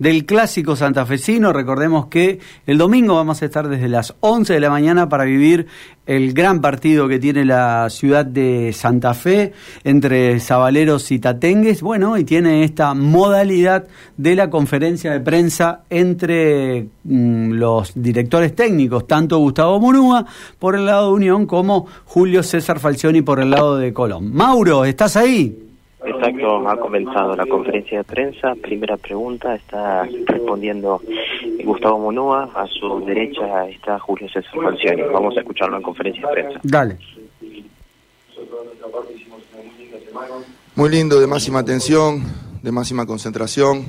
del clásico santafesino. Recordemos que el domingo vamos a estar desde las 11 de la mañana para vivir el gran partido que tiene la ciudad de Santa Fe entre Zabaleros y Tatengues. Bueno, y tiene esta modalidad de la conferencia de prensa entre mm, los directores técnicos, tanto Gustavo Munúa por el lado de Unión como Julio César Falcioni por el lado de Colón. Mauro, ¿estás ahí? Exacto, ha comenzado la conferencia de prensa. Primera pregunta, está respondiendo Gustavo Monúa. A su derecha está Julio César Falcioni. Vamos a escucharlo en conferencia de prensa. Dale. Muy lindo, de máxima atención, de máxima concentración.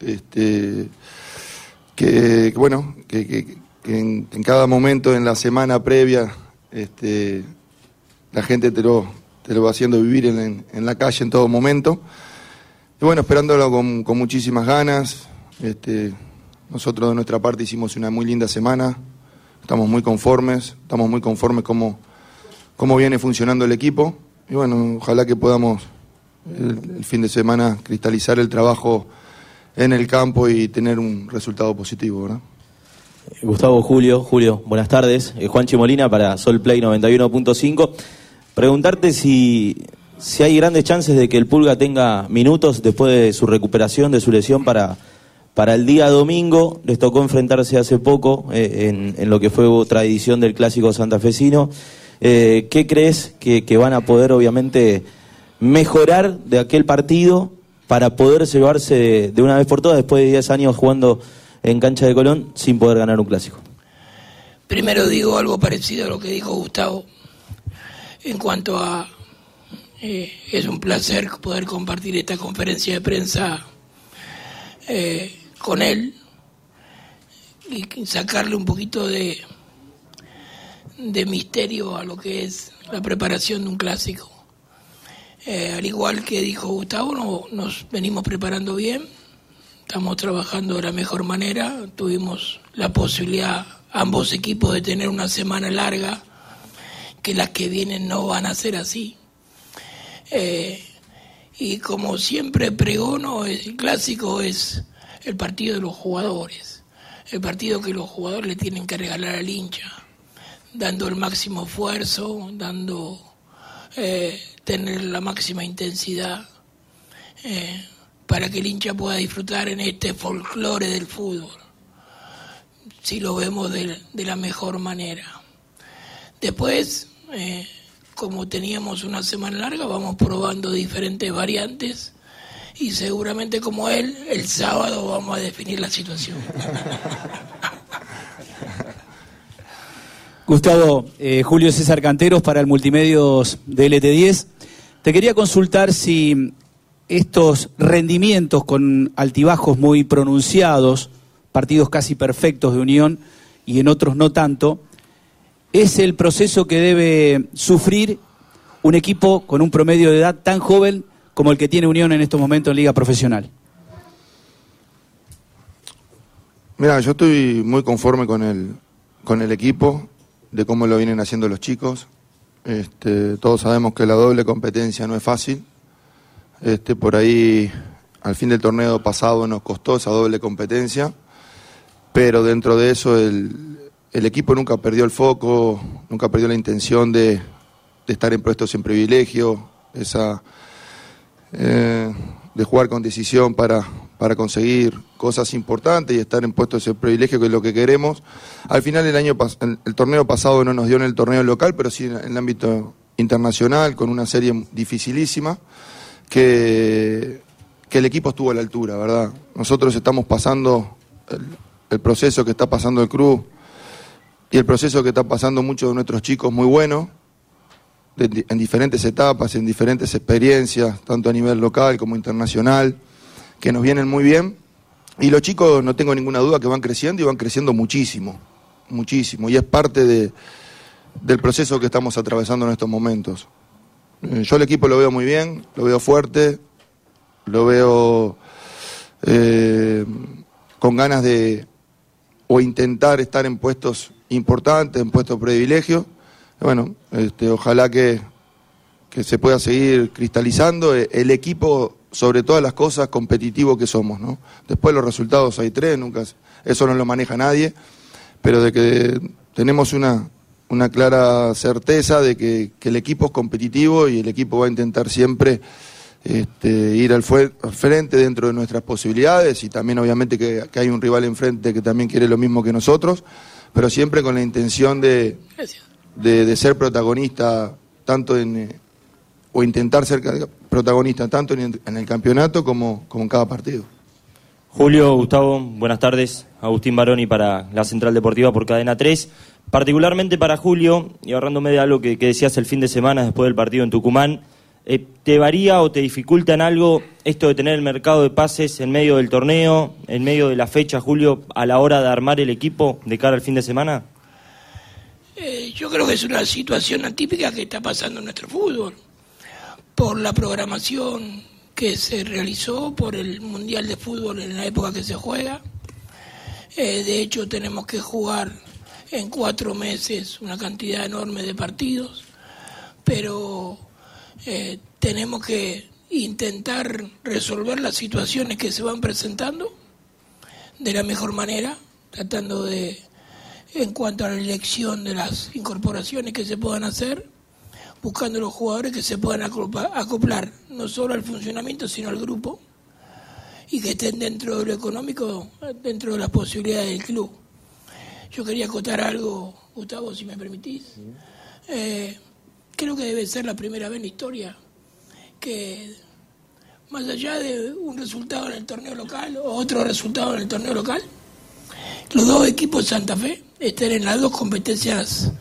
Este, que, bueno, que, en, en, cada momento en la semana previa este, la gente te lo, te lo va haciendo vivir en, la calle en todo momento. Y bueno, esperándolo con, muchísimas ganas. Este, nosotros de nuestra parte hicimos una muy linda semana. Estamos muy conformes, estamos muy conformes cómo, cómo viene funcionando el equipo. Y bueno, ojalá que podamos el, fin de semana cristalizar el trabajo en el campo y tener un resultado positivo. Gustavo Julio, Julio, buenas tardes. Eh, Juan Chimolina para Sol Play 91.5. Preguntarte si, si hay grandes chances de que el Pulga tenga minutos después de su recuperación, de su lesión para, para el día domingo. Les tocó enfrentarse hace poco eh, en, lo que fue otra edición del Clásico santafesino. Eh, ¿Qué crees que, van a poder, obviamente, mejorar de aquel partido para poder llevarse de, una vez por todas, después de 10 años jugando en cancha de Colón, sin poder ganar un Clásico? Primero digo algo parecido a lo que dijo Gustavo en cuanto a eh, es un placer poder compartir esta conferencia de prensa eh, con él y sacarle un poquito de, de misterio a lo que es la preparación de un clásico. Eh, al igual que dijo Gustavo, no, nos venimos preparando bien, estamos trabajando de la mejor manera, tuvimos la posibilidad ambos equipos de tener una semana larga que las que vienen no van a ser así. Eh, y como siempre pregono, el clásico es el partido de los jugadores, el partido que los jugadores le tienen que regalar al hincha, dando el máximo esfuerzo, dando eh, tener la máxima intensidad eh, para que el hincha pueda disfrutar en este folclore del fútbol, si lo vemos de la mejor manera. Después, eh, como teníamos una semana larga, vamos probando diferentes variantes y seguramente como él, el sábado vamos a definir la situación. Gustavo, eh, Julio César Canteros para el Multimedios de LT10. Te quería consultar si estos rendimientos con altibajos muy pronunciados, partidos casi perfectos de Unión y en otros no tanto, es el proceso que debe sufrir un equipo con un promedio de edad tan joven como el que tiene Unión en estos momentos en Liga Profesional? Mira, yo estoy muy conforme con el, con el equipo, de cómo lo vienen haciendo los chicos. Este, todos sabemos que la doble competencia no es fácil. Este, por ahí, al fin del torneo pasado nos costó esa doble competencia, pero dentro de eso el, el equipo nunca perdió el foco, nunca perdió la intención de, estar en puestos en privilegio, eh, de jugar con decisión para, conseguir cosas importantes y estar en puestos en privilegio, que es lo que queremos. Al final el, año el, torneo pasado no nos dio en el torneo local, pero sí en, el ámbito internacional, con una serie dificilísima, que, que el equipo estuvo a la altura, ¿verdad? Nosotros estamos pasando el, el proceso que está pasando el club y el proceso que está pasando muchos de nuestros chicos muy bueno, en diferentes etapas, en diferentes experiencias, tanto a nivel local como internacional, que nos vienen muy bien. Y los chicos, no tengo ninguna duda, que van creciendo y van creciendo muchísimo, muchísimo. Y es parte de, del proceso que estamos atravesando en estos momentos. Eh, yo el equipo lo veo muy bien, lo veo fuerte, lo veo eh, con ganas de o intentar estar en puestos importante, en puesto de privilegio. Bueno, este, ojalá que, que se pueda seguir cristalizando. E, el equipo sobre todas las cosas, competitivo que somos, ¿no? Después los resultados hay tres, nunca, eso no lo maneja nadie, pero de que tenemos una, una clara certeza de que, el equipo es competitivo y el equipo va a intentar siempre este, ir al, frente dentro de nuestras posibilidades y también obviamente que, hay un rival enfrente que también quiere lo mismo que nosotros, pero siempre con la intención de, de, ser protagonista tanto en... Eh, o intentar ser protagonista tanto en, el campeonato como, como en cada partido. Julio, Gustavo, buenas tardes. Agustín Baroni para la Central Deportiva por Cadena 3. Particularmente para Julio, y ahorrándome de algo que, decías el fin de semana después del partido en Tucumán, eh, ¿te varía o te dificulta en algo esto de tener el mercado de pases en medio del torneo, en medio de la fecha, Julio, a la hora de armar el equipo de cara al fin de semana? Eh, yo creo que es una situación atípica que está pasando en nuestro fútbol, por la programación que se realizó, por el Mundial de Fútbol en la época que se juega. Eh, de hecho, tenemos que jugar en cuatro meses una cantidad enorme de partidos, pero eh, tenemos que intentar resolver las situaciones que se van presentando de la mejor manera, tratando de, en cuanto a la elección de las incorporaciones que se puedan hacer, buscando los jugadores que se puedan acoplar no solo al funcionamiento, sino al grupo, y que estén dentro de lo económico, dentro de las posibilidades del club. Yo quería acotar algo, Gustavo, si me permitís. Eh, creo que debe ser la primera vez en la historia que, más allá de un resultado en el torneo local o otro resultado en el torneo local, los dos equipos de Santa Fe estén en las dos competencias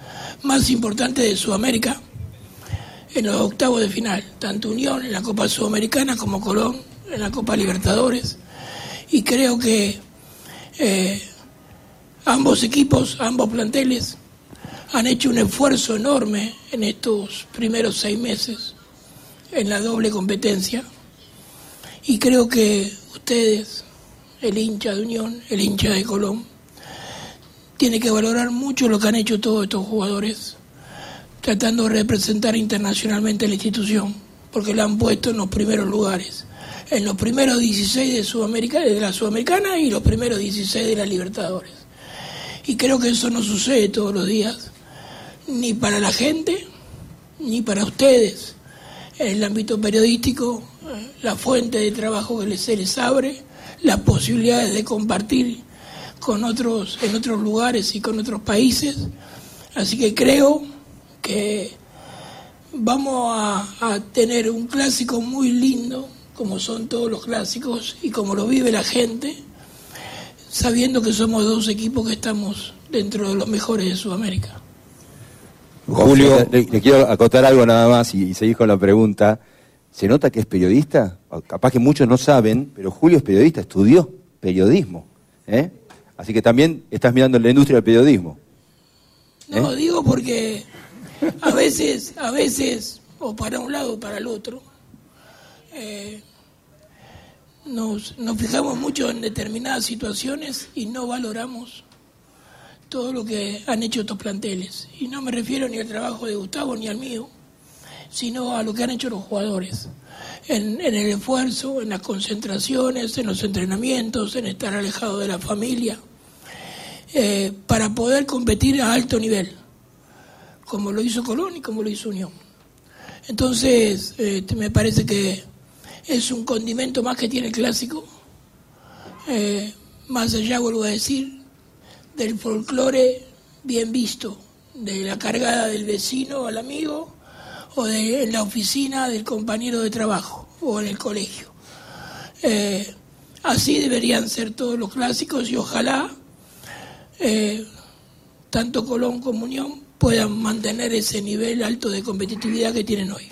más importantes de Sudamérica en los octavos de final, tanto Unión en la Copa Sudamericana como Colón en la Copa Libertadores. Y creo que eh, Ambos equipos, ambos planteles han hecho un esfuerzo enorme en estos primeros seis meses en la doble competencia. Y creo que ustedes, el hincha de Unión, el hincha de Colón, tiene que valorar mucho lo que han hecho todos estos jugadores, tratando de representar internacionalmente la institución, porque la han puesto en los primeros lugares, en los primeros 16 de, Sudamérica, de la Sudamericana y los primeros 16 de la Libertadores. Y creo que eso no sucede todos los días, ni para la gente, ni para ustedes. En el ámbito periodístico, la fuente de trabajo que se les abre, las posibilidades de compartir con otros, en otros lugares y con otros países. Así que creo que vamos a tener un clásico muy lindo, como son todos los clásicos y como lo vive la gente sabiendo que somos dos equipos que estamos dentro de los mejores de Sudamérica. Julio, le, quiero acotar algo nada más y, seguir con la pregunta. ¿Se nota que es periodista? Capaz que muchos no saben, pero Julio es periodista, estudió periodismo. ¿eh? Así que también estás mirando la industria del periodismo. No, ¿eh? digo porque a veces, a veces, o para un lado o para el otro, eh, nos, fijamos mucho en determinadas situaciones y no valoramos todo lo que han hecho estos planteles. Y no me refiero ni al trabajo de Gustavo ni al mío, sino a lo que han hecho los jugadores. En, el esfuerzo, en las concentraciones, en los entrenamientos, en estar alejado de la familia, eh, para poder competir a alto nivel, como lo hizo Colón y como lo hizo Unión. Entonces, eh, me parece que es un condimento más que tiene el clásico, eh, más allá, vuelvo a decir, del folclore bien visto, de la cargada del vecino al amigo o de en la oficina del compañero de trabajo o en el colegio. Eh, así deberían ser todos los clásicos y ojalá eh, tanto Colón como Unión puedan mantener ese nivel alto de competitividad que tienen hoy.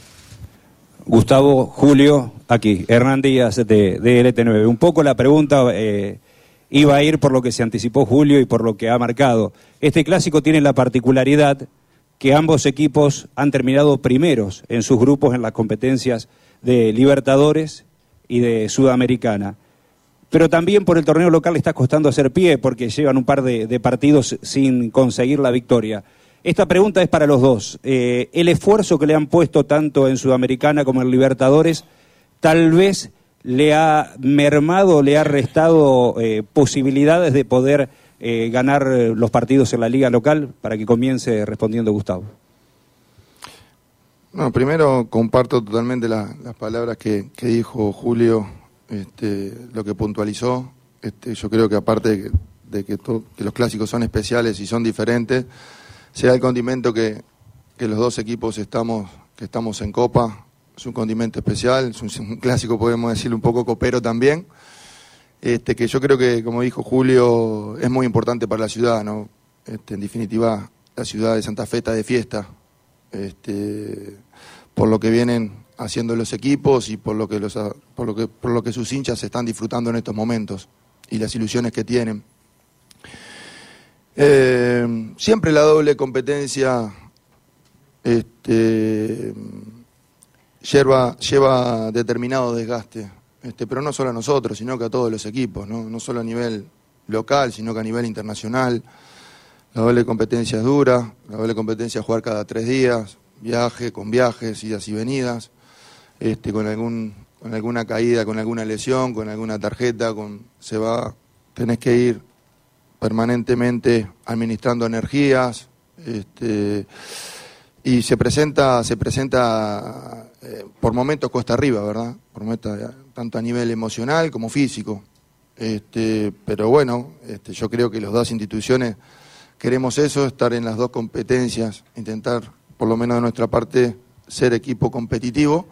Gustavo, Julio, aquí, Hernán Díaz de, LT9. Un poco la pregunta eh, iba a ir por lo que se anticipó Julio y por lo que ha marcado. Este clásico tiene la particularidad que ambos equipos han terminado primeros en sus grupos en las competencias de Libertadores y de Sudamericana. Pero también por el torneo local le está costando hacer pie porque llevan un par de partidos sin conseguir la victoria. Esta pregunta es para los dos. Eh, el esfuerzo que le han puesto tanto en Sudamericana como en Libertadores tal vez le ha mermado, le ha restado eh, posibilidades de poder eh, ganar los partidos en la liga local? Para que comience respondiendo Gustavo. No, primero comparto totalmente las palabras que, dijo Julio, este, lo que puntualizó. Este, yo creo que aparte de que, los clásicos son especiales y son diferentes, sea el condimento que, los dos equipos estamos, que estamos en Copa, es un condimento especial, es un, clásico, podemos decirlo, un poco copero también. Este, que yo creo que, como dijo Julio, es muy importante para la ciudad, ¿no? Este, en definitiva, la ciudad de Santa Fe está de fiesta, este, por lo que vienen haciendo los equipos y por lo que los, por lo que, por lo que sus hinchas están disfrutando en estos momentos y las ilusiones que tienen. Eh, siempre la doble competencia este, lleva, lleva determinado desgaste, este, pero no solo a nosotros, sino que a todos los equipos, ¿no? solo a nivel local, sino que a nivel internacional. La doble competencia es dura, la doble competencia es jugar cada tres días, viaje con viajes, idas y venidas, este, con alguna caída, con alguna lesión, con alguna tarjeta, con se va, tenés que ir permanentemente administrando energías, este, y se presenta, se presenta eh, por momentos cuesta arriba, ¿verdad? Por momentos, tanto a nivel emocional como físico. Este, pero bueno, este, yo creo que las dos instituciones queremos eso, estar en las dos competencias, intentar, por lo menos de nuestra parte, ser equipo competitivo.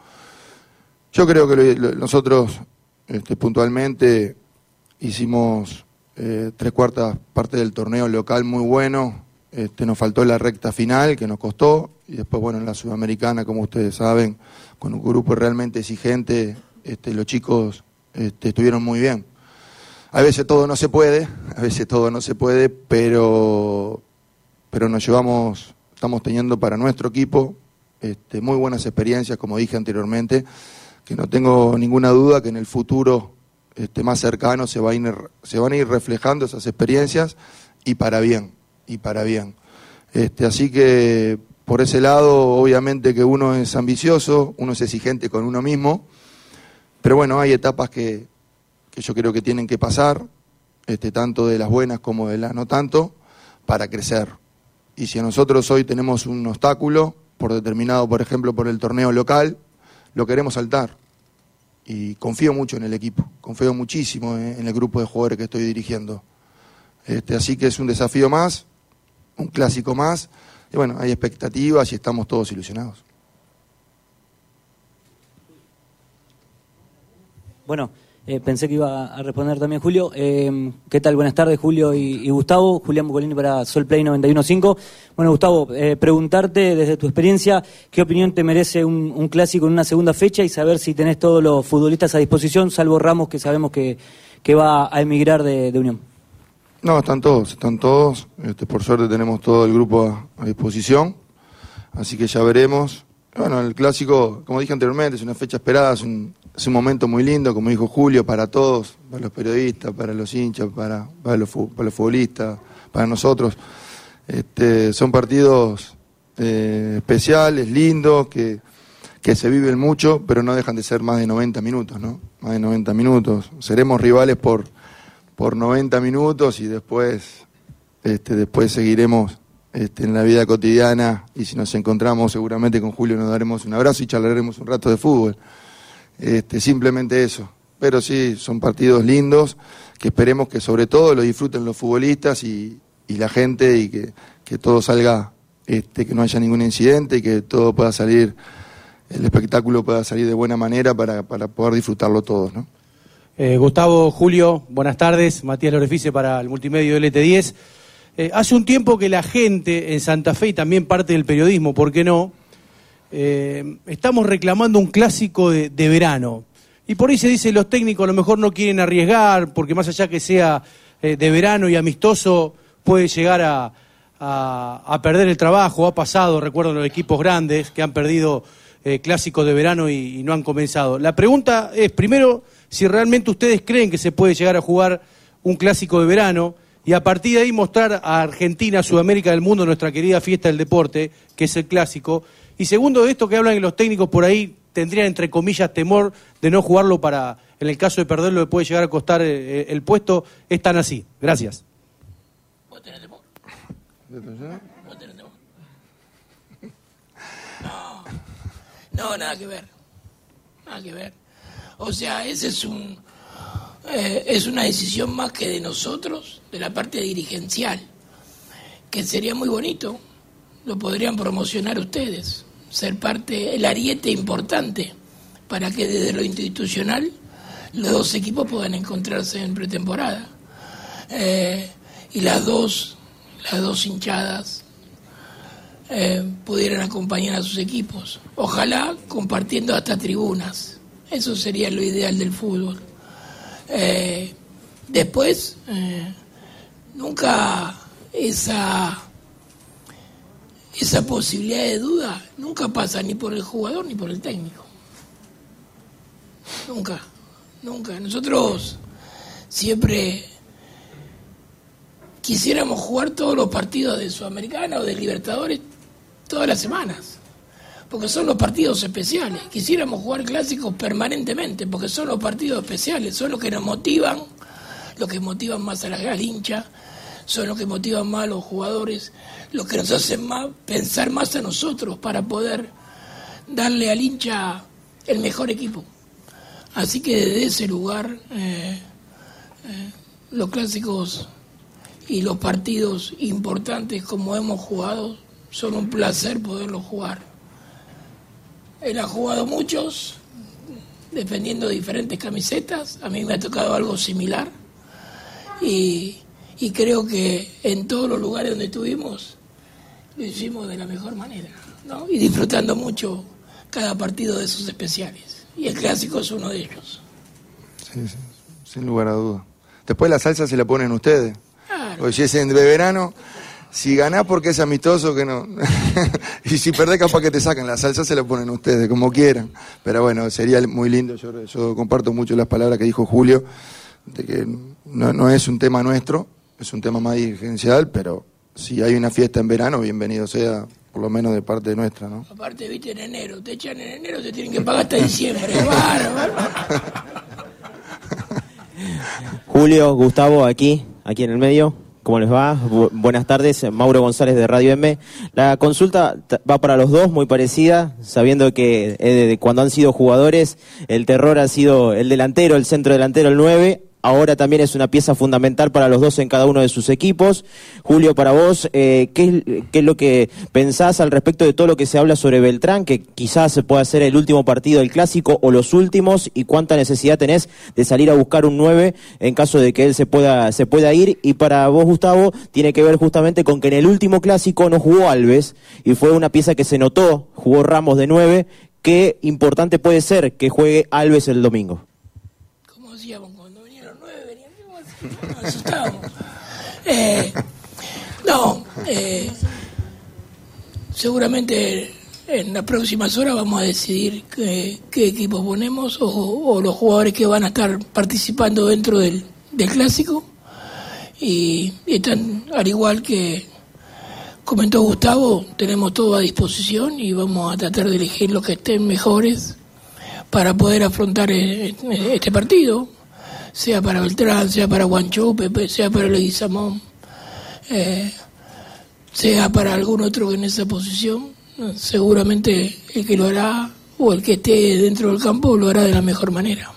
Yo creo que nosotros este, puntualmente hicimos eh, tres cuartas partes del torneo local muy bueno. Este, nos faltó la recta final que nos costó y después bueno en la sudamericana como ustedes saben con un grupo realmente exigente este, los chicos este, estuvieron muy bien a veces todo no se puede a veces todo no se puede pero pero nos llevamos estamos teniendo para nuestro equipo este, muy buenas experiencias como dije anteriormente que no tengo ninguna duda que en el futuro más cercano se, van a ir reflejando esas experiencias y para bien, y para bien. Así que por ese lado, obviamente que uno es ambicioso, uno es exigente con uno mismo, pero bueno, hay etapas que, que yo creo que tienen que pasar, este, tanto de las buenas como de las no tanto, para crecer. Y si nosotros hoy tenemos un obstáculo, por determinado, por ejemplo, por el torneo local, lo queremos saltar y confío mucho en el equipo, confío muchísimo en el grupo de jugadores que estoy dirigiendo. Este, así que es un desafío más, un clásico más, y bueno, hay expectativas y estamos todos ilusionados. Bueno, eh, pensé que iba a responder también Julio. Eh, ¿Qué tal? Buenas tardes, Julio y, Gustavo. Julián Bucolini para Sol Play 91.5. Bueno, Gustavo, eh, preguntarte desde tu experiencia, ¿qué opinión te merece un, clásico en una segunda fecha y saber si tenés todos los futbolistas a disposición, salvo Ramos, que sabemos que, que va a emigrar de, Unión? No, están todos, están todos. Este, por suerte tenemos todo el grupo a disposición. Así que ya veremos. Bueno, el clásico, como dije anteriormente, es una fecha esperada, es un, es un momento muy lindo, como dijo Julio, para todos, para los periodistas, para los hinchas, para, para, los, futbolistas, para nosotros. Este, son partidos eh, especiales, lindos, que, que se viven mucho, pero no dejan de ser más de 90 minutos, ¿no? Más de 90 minutos. Seremos rivales por, por 90 minutos y después, este, después seguiremos este, en la vida cotidiana y si nos encontramos seguramente con Julio nos daremos un abrazo y charlaremos un rato de fútbol. Este, simplemente eso. Pero sí, son partidos lindos que esperemos que sobre todo lo disfruten los futbolistas y, la gente y que, todo salga, este, que no haya ningún incidente y que todo pueda salir, el espectáculo pueda salir de buena manera para, poder disfrutarlo todos. ¿no? Eh, Gustavo, Julio, buenas tardes. Matías Lorefice para el multimedio LT10. Eh, hace un tiempo que la gente en Santa Fe y también parte del periodismo, ¿por qué no? Eh, estamos reclamando un clásico de, verano. Y por ahí se dice los técnicos a lo mejor no quieren arriesgar, porque más allá que sea de verano y amistoso, puede llegar a, perder el trabajo. Ha pasado, recuerdo, los equipos grandes que han perdido clásicos de verano y, no han comenzado. La pregunta es, primero, si realmente ustedes creen que se puede llegar a jugar un clásico de verano y a partir de ahí mostrar a Argentina, Sudamérica del mundo, nuestra querida fiesta del deporte, que es el clásico, y segundo de esto que hablan los técnicos por ahí, tendrían, entre comillas, temor de no jugarlo para, en el caso de perderlo, le puede llegar a costar eh, el puesto, es tan así. Gracias. No, nada que ver. Nada que ver. O sea, ese es un eh, es una decisión más que de nosotros, de la parte dirigencial, que sería muy bonito, lo podrían promocionar ustedes, ser parte, el ariete importante para que desde lo institucional los dos equipos puedan encontrarse en pretemporada. Eh, y las dos, las dos hinchadas eh, pudieran acompañar a sus equipos. Ojalá compartiendo hasta tribunas. Eso sería lo ideal del fútbol. Eh, después, eh, nunca esa, esa posibilidad de duda nunca pasa ni por el jugador ni por el técnico. Nunca, nunca. Nosotros siempre quisiéramos jugar todos los partidos de Sudamericana o de Libertadores todas las semanas porque son los partidos especiales. Quisiéramos jugar clásicos permanentemente, porque son los partidos especiales, son los que nos motivan, los que motivan más a la, al hincha, son los que motivan más a los jugadores, los que nos hacen más pensar más a nosotros para poder darle al hincha el mejor equipo. Así que desde ese lugar, eh, eh, los clásicos y los partidos importantes como hemos jugado, son un placer poderlos jugar. Él ha jugado muchos, defendiendo diferentes camisetas. A mí me ha tocado algo similar. Y, creo que en todos los lugares donde estuvimos lo hicimos de la mejor manera. ¿no? Y disfrutando mucho cada partido de esos especiales. Y el clásico es uno de ellos. Sí, sí, sin lugar a duda. Después la salsa se la ponen ustedes. Claro. si es en de verano, si ganás porque es amistoso, que no. y si perdés, capaz que te sacan. La salsa se la ponen ustedes, como quieran. Pero bueno, sería muy lindo. Yo, comparto mucho las palabras que dijo Julio, de que no, es un tema nuestro, es un tema más dirigencial, pero si hay una fiesta en verano, bienvenido sea, por lo menos de parte nuestra, ¿no? Aparte, viste, en enero, te echan en enero, te tienen que pagar hasta diciembre. Julio, Gustavo, aquí, aquí en el medio. ¿Cómo les va? buenas tardes, Mauro González de Radio M. La consulta va para los dos, muy parecida, sabiendo que eh, cuando han sido jugadores, el terror ha sido el delantero, el centro delantero, el 9, ahora también es una pieza fundamental para los dos en cada uno de sus equipos. Julio, para vos, eh, ¿qué, es lo que pensás al respecto de todo lo que se habla sobre Beltrán, que quizás pueda ser el último partido del clásico o los últimos, y cuánta necesidad tenés de salir a buscar un 9 en caso de que él se pueda, se pueda ir? Y para vos, Gustavo, tiene que ver justamente con que en el último clásico no jugó Alves, y fue una pieza que se notó, jugó Ramos de 9, qué importante puede ser que juegue Alves el domingo. Eh, no, eh, seguramente en las próximas horas vamos a decidir qué, equipos ponemos o, los jugadores que van a estar participando dentro del, clásico. Y, están, al igual que comentó Gustavo, tenemos todo a disposición y vamos a tratar de elegir los que estén mejores para poder afrontar eh, este partido sea para Beltrán, sea para Guanchope, sea para Leguizamón, eh, sea para algún otro que en esa posición, seguramente el que lo hará o el que esté dentro del campo lo hará de la mejor manera.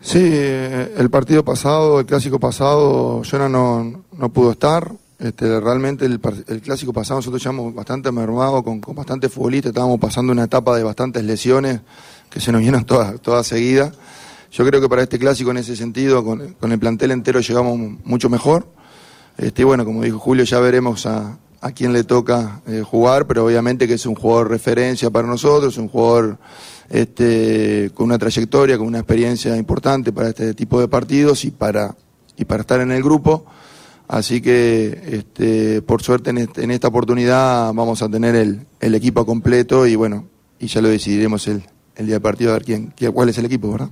Sí, eh, el partido pasado, el clásico pasado, Jonah no, no pudo estar. Este, realmente el, clásico pasado nosotros llevamos bastante mermado, con, con bastante futbolista, estábamos pasando una etapa de bastantes lesiones que se nos vienen todas, todas seguidas. Yo creo que para este clásico en ese sentido, con, el plantel entero llegamos mucho mejor. Este, bueno, como dijo Julio, ya veremos a, a quién le toca eh, jugar, pero obviamente que es un jugador referencia para nosotros, un jugador este, con una trayectoria, con una experiencia importante para este tipo de partidos y para, y para estar en el grupo. Así que, este, por suerte, en, este, esta oportunidad vamos a tener el, equipo completo y bueno, y ya lo decidiremos el, el día del partido a ver quién, cuál es el equipo, ¿verdad?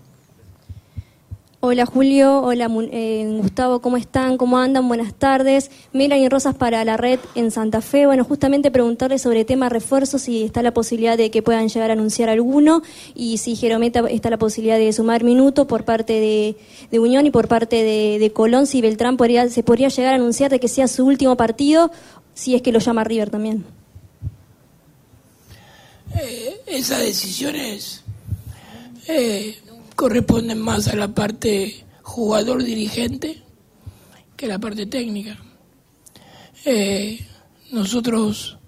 Hola Julio, hola eh, Gustavo, ¿cómo están? ¿Cómo andan? Buenas tardes. Melanie Rosas para la red en Santa Fe. Bueno, justamente preguntarle sobre tema refuerzos, si está la posibilidad de que puedan llegar a anunciar alguno y si Jerometa está la posibilidad de sumar minutos por parte de, Unión y por parte de, Colón, si Beltrán podría, se podría llegar a anunciar de que sea su último partido, si es que lo llama River también. Eh, esa corresponden más a la parte jugador dirigente que a la parte técnica. Eh, nosotros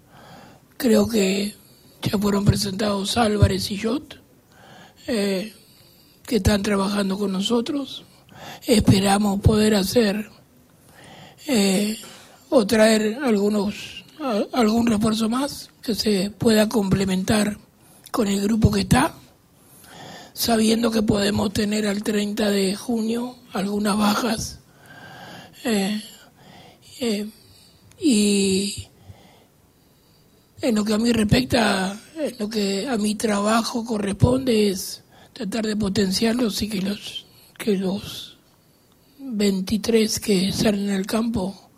creo que ya fueron presentados Álvarez y Jot, eh, que están trabajando con nosotros. Esperamos poder hacer eh, o traer algunos algún refuerzo más que se pueda complementar con el grupo que está sabiendo que podemos tener al 30 de junio algunas bajas. Eh, eh, y en lo que a mí respecta, en lo que a mi trabajo corresponde es tratar de potenciarlos y que los, que los 23 que salen al campo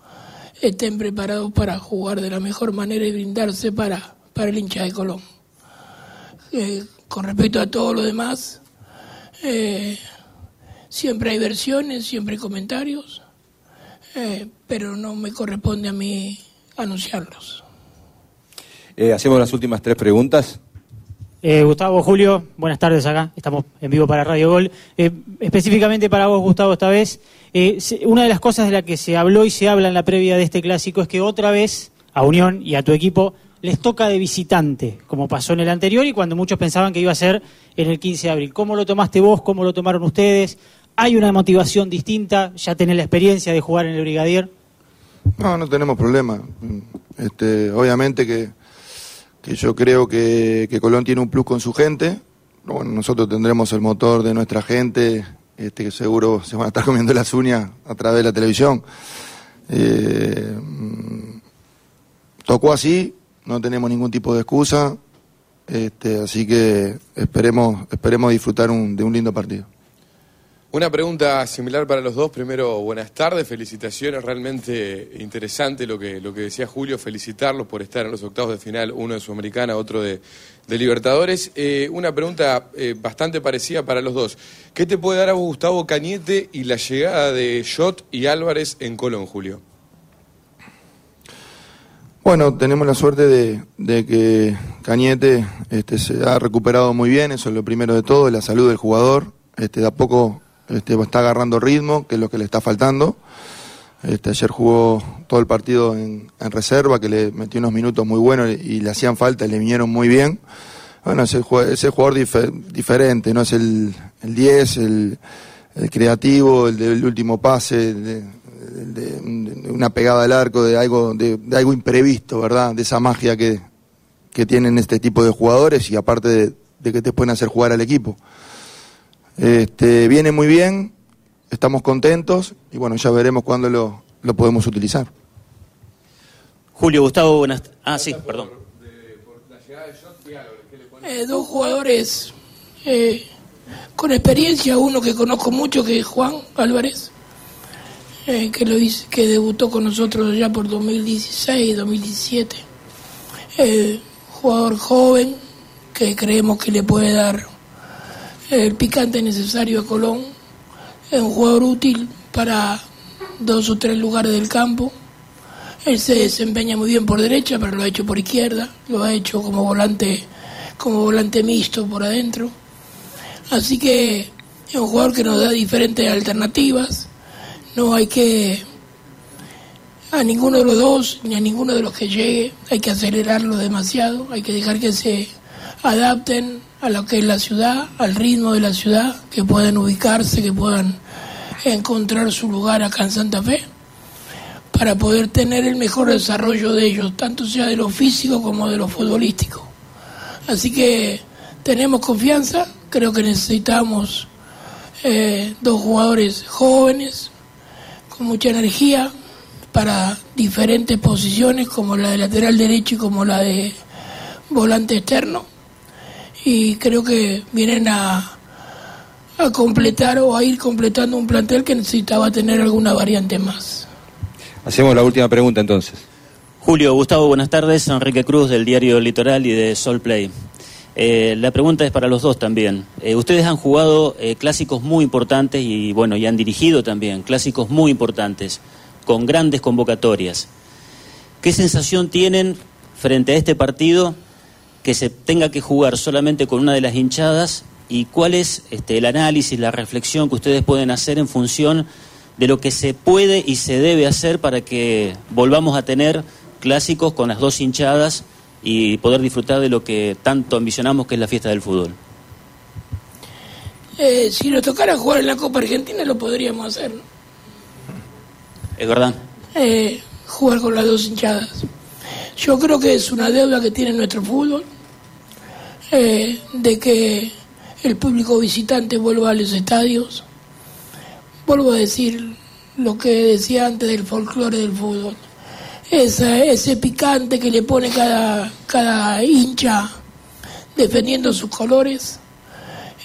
estén preparados para jugar de la mejor manera y brindarse para, para el hincha de Colón. Eh, con respecto a todo lo demás, eh, siempre hay versiones, siempre hay comentarios, eh, pero no me corresponde a mí anunciarlos. Eh, hacemos las últimas tres preguntas. Gustavo, Julio, buenas tardes acá. Estamos en vivo para Radio Gol. específicamente para vos, Gustavo, esta vez, una de las cosas de la que se habló y se habla en la previa de este clásico es que otra vez a Unión y a tu equipo les toca de visitante, como pasó en el anterior y cuando muchos pensaban que iba a ser en el 15 de abril. ¿Cómo lo tomaste vos? ¿Cómo lo tomaron ustedes? ¿Hay una motivación distinta? ¿Ya tenés la experiencia de jugar en el Brigadier? No, no tenemos problema. Este, obviamente que, yo creo que, Colón tiene un plus con su gente. Bueno, nosotros tendremos el motor de nuestra gente, este, que seguro se van a estar comiendo las uñas a través de la televisión. Eh, mm, tocó así, no tenemos ningún tipo de excusa, este, así que esperemos, esperemos disfrutar de un lindo partido. Una pregunta similar para los dos. Primero, buenas tardes, felicitaciones. Realmente interesante lo que, lo que decía Julio, felicitarlos por estar en los octavos de final, uno de Sudamericana, otro de, Libertadores. Eh, una pregunta eh, bastante parecida para los dos. ¿Qué te puede dar a Gustavo Cañete y la llegada de Jot y Álvarez en Colón, Julio? Bueno, tenemos la suerte de, que Cañete este, se ha recuperado muy bien, eso es lo primero de todo, la salud del jugador. Este, de a poco este, está agarrando ritmo, que es lo que le está faltando. Este, ayer jugó todo el partido en, reserva, que le metió unos minutos muy buenos y, le hacían falta, le vinieron muy bien. Bueno, ese, jugador diferente, no es el, 10, el, creativo, el del último pase, de, una pegada al arco, de algo, de, algo imprevisto, ¿verdad? De esa magia que, tienen este tipo de jugadores y aparte de, que te pueden hacer jugar al equipo. Este, viene muy bien, estamos contentos y bueno, ya veremos cuándo lo, podemos utilizar. Julio, Gustavo, buenas. Ah, sí, perdón. Eh, dos jugadores eh, con experiencia, uno que conozco mucho que es Juan Álvarez, eh, que, lo que debutó con nosotros ya por 2016, 2017. Eh, jugador joven que creemos que le puede dar el picante necesario a Colón. Es un jugador útil para dos o tres lugares del campo. Él se desempeña muy bien por derecha, pero lo ha hecho por izquierda, lo ha hecho como volante, como volante mixto por adentro. Así que es un jugador que nos da diferentes alternativas no hay que a ninguno de los dos ni a ninguno de los que llegue hay que acelerarlo demasiado, hay que dejar que se adapten a lo que es la ciudad, al ritmo de la ciudad, que puedan ubicarse, que puedan encontrar su lugar acá en Santa Fe, para poder tener el mejor desarrollo de ellos, tanto sea de lo físico como de lo futbolístico. Así que tenemos confianza, creo que necesitamos eh, dos jugadores jóvenes, con mucha energía para diferentes posiciones como la de lateral derecho y como la de volante externo y creo que vienen a, a completar o a ir completando un plantel que necesitaba tener alguna variante más. Hacemos la última pregunta entonces. Julio, Gustavo, buenas tardes. Enrique Cruz del diario Litoral y de Sol Play. Eh, la pregunta es para los dos también. Eh, ustedes han jugado eh, clásicos muy importantes y bueno, y han dirigido también clásicos muy importantes, con grandes convocatorias. ¿Qué sensación tienen frente a este partido que se tenga que jugar solamente con una de las hinchadas y cuál es este, el análisis, la reflexión que ustedes pueden hacer en función de lo que se puede y se debe hacer para que volvamos a tener clásicos con las dos hinchadas y poder disfrutar de lo que tanto ambicionamos que es la fiesta del fútbol. Eh, si nos tocara jugar en la Copa Argentina lo podríamos hacer. ¿no? Es verdad. Eh, jugar con las dos hinchadas. Yo creo que es una deuda que tiene nuestro fútbol, eh, de que el público visitante vuelva a los estadios. Vuelvo a decir lo que decía antes del folclore del fútbol. Esa, ese picante que le pone cada, cada hincha defendiendo sus colores,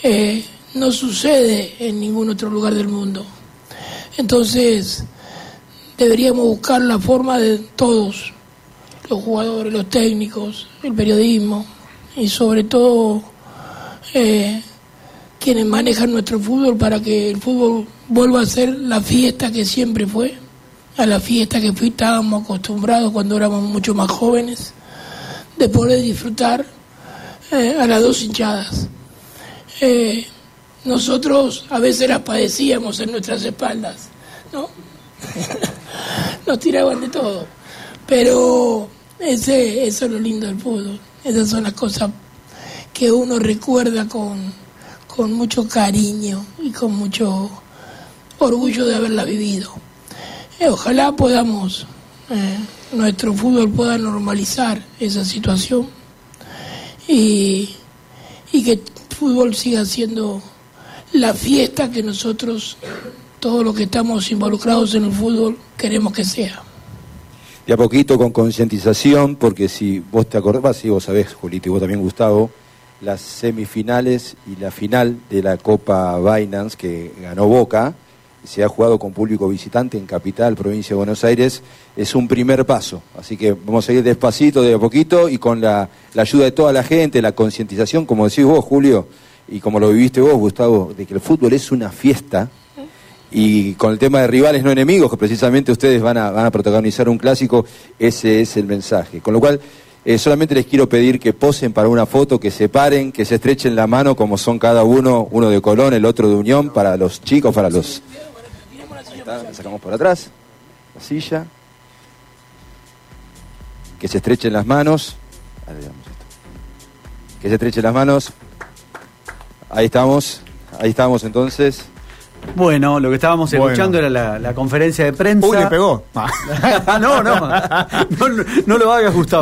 eh, no sucede en ningún otro lugar del mundo. Entonces, deberíamos buscar la forma de todos, los jugadores, los técnicos, el periodismo y sobre todo eh, quienes manejan nuestro fútbol para que el fútbol vuelva a ser la fiesta que siempre fue, a la fiesta que fui, estábamos acostumbrados cuando éramos mucho más jóvenes, de poder disfrutar eh, a las dos hinchadas. Eh, nosotros a veces las padecíamos en nuestras espaldas, ¿no? Nos tiraban de todo. Pero ese, eso es lo lindo del fútbol. Esas son las cosas que uno recuerda con, con mucho cariño y con mucho orgullo de haberla vivido. Eh, ojalá podamos, eh, nuestro fútbol pueda normalizar esa situación y, y que el fútbol siga siendo la fiesta que nosotros, todos los que estamos involucrados en el fútbol, queremos que sea. De a poquito con concientización, porque si vos te acordás, si vos sabés, Julito, y vos también, Gustavo, las semifinales y la final de la Copa Binance que ganó Boca, se ha jugado con público visitante en Capital, provincia de Buenos Aires, es un primer paso. Así que vamos a ir despacito, de a poquito, y con la, ayuda de toda la gente, la concientización, como decís vos, Julio, y como lo viviste vos, Gustavo, de que el fútbol es una fiesta. Y con el tema de rivales no enemigos, que precisamente ustedes van a, van a protagonizar un clásico, ese es el mensaje. Con lo cual, eh, solamente les quiero pedir que posen para una foto, que se paren, que se estrechen la mano como son cada uno, uno de Colón, el otro de Unión, para los chicos, para los... Ahí está, la sacamos por atrás, la silla. Que se estrechen las manos. Esto. Que se estrechen las manos. Ahí estamos, ahí estamos entonces. Bueno, lo que estábamos Bueno. escuchando era la, la conferencia de prensa. Uy, le pegó. no, no, no, no lo hagas, Gustavo.